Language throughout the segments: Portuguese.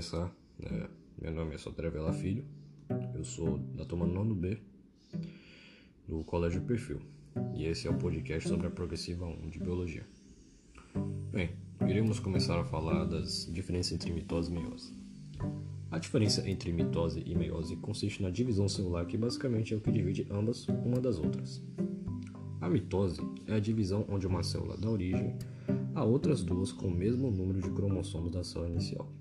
começar, é, meu nome é Sodré Vela Filho, eu sou da turma 9 B do Colégio Perfil e esse é o podcast sobre a progressiva 1 de Biologia. Bem, iremos começar a falar das diferenças entre mitose e meiose. A diferença entre mitose e meiose consiste na divisão celular que basicamente é o que divide ambas uma das outras. A mitose é a divisão onde uma célula dá origem a outras duas com o mesmo número de cromossomos da célula inicial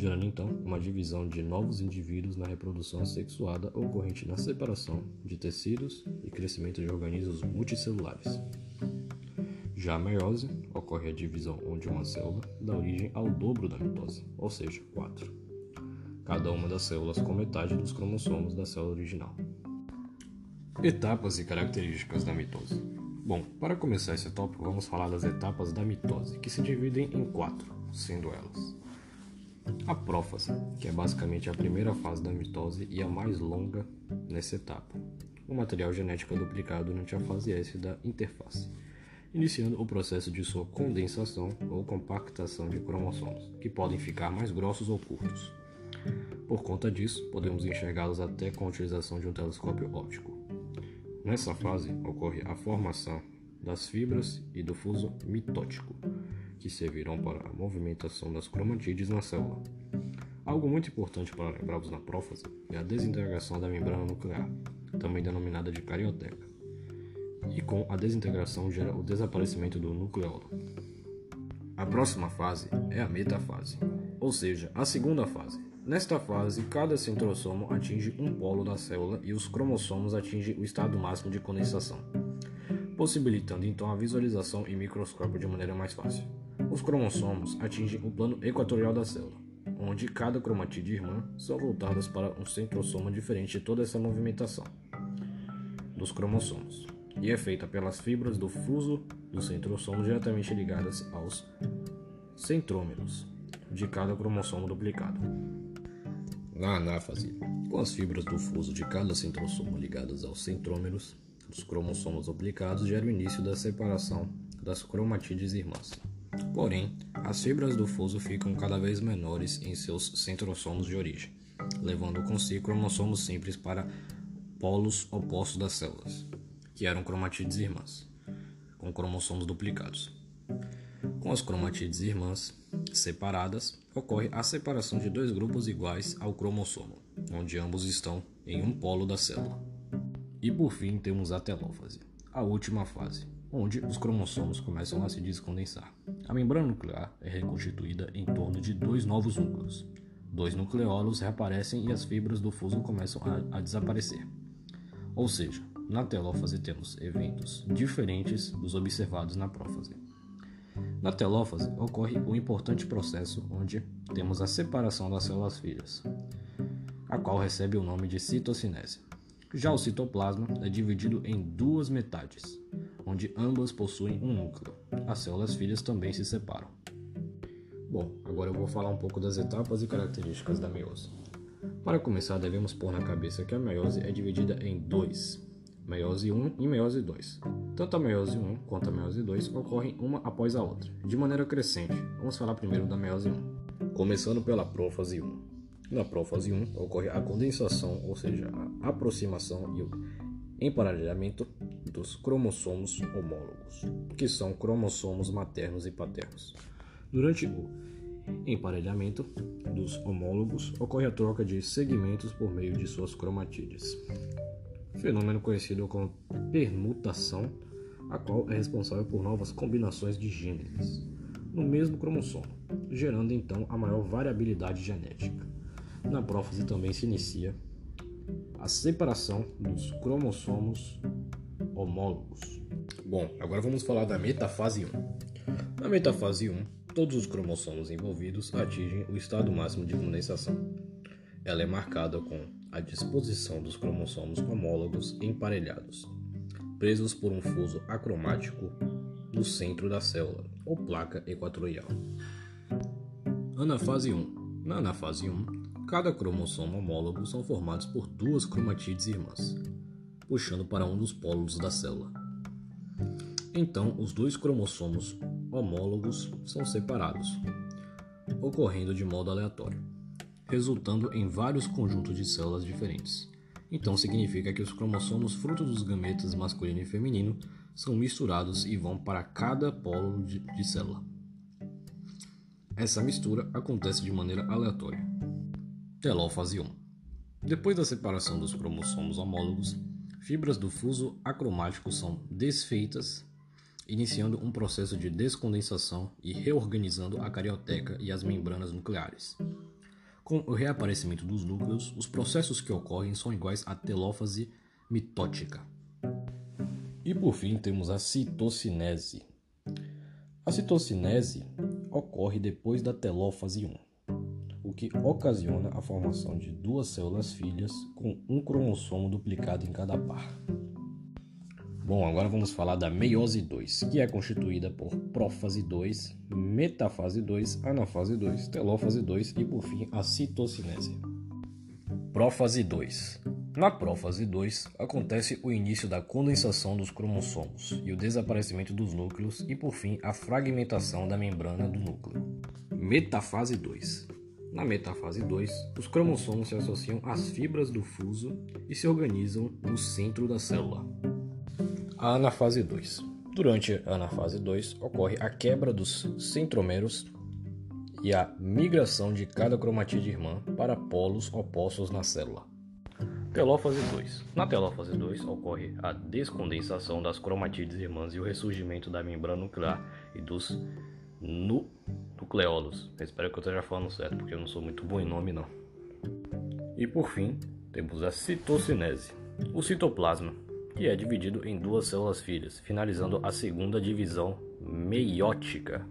gerando então uma divisão de novos indivíduos na reprodução sexuada ocorrente na separação de tecidos e crescimento de organismos multicelulares. Já a meiose ocorre a divisão onde uma célula dá origem ao dobro da mitose, ou seja, 4. Cada uma das células com metade dos cromossomos da célula original. Etapas e características da mitose. Bom, para começar esse tópico, vamos falar das etapas da mitose, que se dividem em quatro, sendo elas a prófase, que é basicamente a primeira fase da mitose e a mais longa nessa etapa. O material genético é duplicado durante a fase S da interface, iniciando o processo de sua condensação ou compactação de cromossomos, que podem ficar mais grossos ou curtos. Por conta disso, podemos enxergá-los até com a utilização de um telescópio óptico. Nessa fase ocorre a formação das fibras e do fuso mitótico, que servirão para a movimentação das cromatídeos na célula. Algo muito importante para lembrarmos na prófase é a desintegração da membrana nuclear, também denominada de carioteca. E com a desintegração gera o desaparecimento do nucleolo. A próxima fase é a metafase, ou seja, a segunda fase. Nesta fase, cada centrosomo atinge um polo da célula e os cromossomos atingem o estado máximo de condensação, possibilitando então a visualização em microscópio de maneira mais fácil. Os cromossomos atingem o plano equatorial da célula, onde cada cromatídeo irmã são voltadas para um centrosoma diferente de toda essa movimentação dos cromossomos, e é feita pelas fibras do fuso do centrossomo diretamente ligadas aos centrômeros de cada cromossomo duplicado. Na anáfase, com as fibras do fuso de cada centrossomo ligadas aos centrômeros dos cromossomos duplicados, gera o início da separação das cromatídeos irmãs. Porém, as fibras do fuso ficam cada vez menores em seus centrossomos de origem, levando consigo cromossomos simples para polos opostos das células, que eram cromatídeos irmãs, com cromossomos duplicados. Com as cromatídeos irmãs separadas, ocorre a separação de dois grupos iguais ao cromossomo, onde ambos estão em um polo da célula. E por fim temos a telófase, a última fase, onde os cromossomos começam a se descondensar. A membrana nuclear é reconstituída em torno de dois novos núcleos. Dois nucleolos reaparecem e as fibras do fuso começam a, a desaparecer. Ou seja, na telófase temos eventos diferentes dos observados na prófase. Na telófase ocorre um importante processo onde temos a separação das células filhas, a qual recebe o nome de citocinese. Já o citoplasma é dividido em duas metades, onde ambas possuem um núcleo. As células filhas também se separam. Bom, agora eu vou falar um pouco das etapas e características da meiose. Para começar, devemos pôr na cabeça que a meiose é dividida em dois, meiose 1 e meiose 2. Tanto a meiose 1 quanto a meiose 2 ocorrem uma após a outra, de maneira crescente. Vamos falar primeiro da meiose 1. Começando pela prófase 1. Na prófase 1 ocorre a condensação, ou seja, a aproximação e o emparelhamento dos cromossomos homólogos, que são cromossomos maternos e paternos. Durante o emparelhamento dos homólogos, ocorre a troca de segmentos por meio de suas cromatídeas, fenômeno conhecido como permutação, a qual é responsável por novas combinações de genes no mesmo cromossomo, gerando então a maior variabilidade genética. Na prófase também se inicia a separação dos cromossomos homólogos. Bom, agora vamos falar da metafase 1. Na metafase 1, todos os cromossomos envolvidos atingem o estado máximo de condensação. Ela é marcada com a disposição dos cromossomos homólogos emparelhados, presos por um fuso acromático no centro da célula, ou placa equatorial. Anafase 1. Na anafase 1, cada cromossomo homólogo são formados por duas cromatídeos irmãs, puxando para um dos polos da célula. Então, os dois cromossomos homólogos são separados. ocorrendo de modo aleatório, resultando em vários conjuntos de células diferentes. Então significa que os cromossomos fruto dos gametas masculino e feminino são misturados e vão para cada polo de, de célula. Essa mistura acontece de maneira aleatória. Telófase 1. Depois da separação dos cromossomos homólogos, fibras do fuso acromático são desfeitas, iniciando um processo de descondensação e reorganizando a carioteca e as membranas nucleares. Com o reaparecimento dos núcleos, os processos que ocorrem são iguais à telófase mitótica. E por fim temos a citocinese. A citocinese ocorre depois da telófase 1, o que ocasiona a formação de duas células filhas com um cromossomo duplicado em cada par. Bom, agora vamos falar da meiose 2, que é constituída por prófase 2, metafase 2, anafase 2, telófase 2 e por fim a citocinese. Prófase 2. Na prófase 2 acontece o início da condensação dos cromossomos e o desaparecimento dos núcleos e por fim a fragmentação da membrana do núcleo. Metafase 2. Na metafase 2, os cromossomos se associam às fibras do fuso e se organizam no centro da célula. A anafase 2. Durante a anafase 2 ocorre a quebra dos centrômeros e a migração de cada cromatide irmã para polos opostos na célula. Telófase 2. Na telófase 2 ocorre a descondensação das cromatides irmãs e o ressurgimento da membrana nuclear e dos nu nucleolos. espero que eu esteja falando certo, porque eu não sou muito bom em nome não. E por fim, temos a citocinese. O citoplasma que é dividido em duas células filhas, finalizando a segunda divisão meiótica